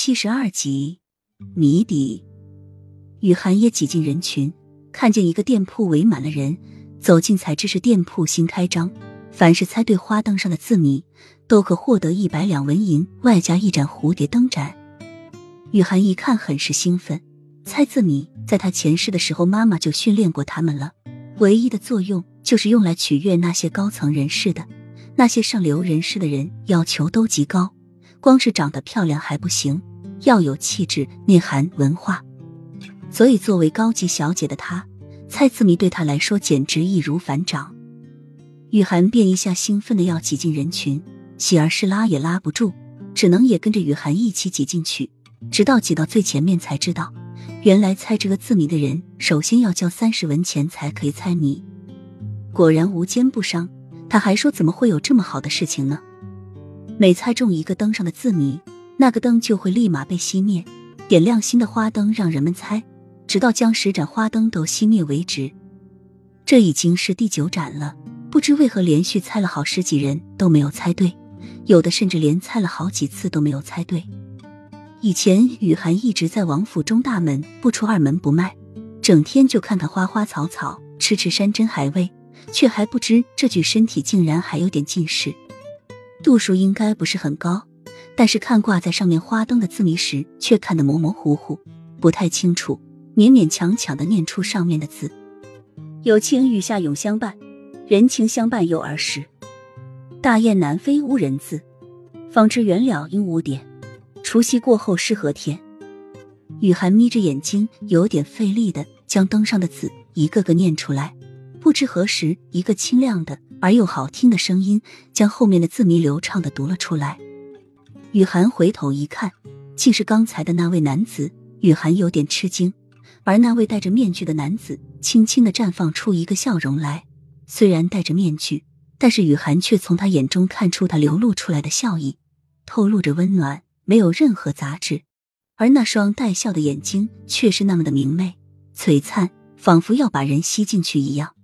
七十二集谜底。雨涵也挤进人群，看见一个店铺围满了人，走近才知是店铺新开张，凡是猜对花灯上的字谜，都可获得一百两纹银，外加一盏蝴蝶灯盏。雨涵一看很是兴奋，猜字谜在他前世的时候，妈妈就训练过他们了，唯一的作用就是用来取悦那些高层人士的，那些上流人士的人要求都极高。光是长得漂亮还不行，要有气质、内涵、文化。所以，作为高级小姐的她，猜字谜对她来说简直易如反掌。雨涵便一下兴奋的要挤进人群，喜儿是拉也拉不住，只能也跟着雨涵一起挤进去。直到挤到最前面，才知道原来猜这个字谜的人，首先要交三十文钱才可以猜谜。果然无奸不商，他还说怎么会有这么好的事情呢？每猜中一个灯上的字谜，那个灯就会立马被熄灭，点亮新的花灯让人们猜，直到将十盏花灯都熄灭为止。这已经是第九盏了，不知为何连续猜了好十几人都没有猜对，有的甚至连猜了好几次都没有猜对。以前雨涵一直在王府中大门不出二门不迈，整天就看看花花草草，吃吃山珍海味，却还不知这具身体竟然还有点近视。度数应该不是很高，但是看挂在上面花灯的字谜时，却看得模模糊糊，不太清楚，勉勉强强的念出上面的字：“有情雨下永相伴，人情相伴又儿时。大雁南飞无人自，方知远了应无点。除夕过后是何天？”雨涵眯着眼睛，有点费力的将灯上的字一个个念出来。不知何时，一个清亮的。而又好听的声音将后面的字谜流畅的读了出来。雨涵回头一看，竟是刚才的那位男子。雨涵有点吃惊，而那位戴着面具的男子轻轻的绽放出一个笑容来。虽然戴着面具，但是雨涵却从他眼中看出他流露出来的笑意，透露着温暖，没有任何杂质。而那双带笑的眼睛却是那么的明媚、璀璨，仿佛要把人吸进去一样。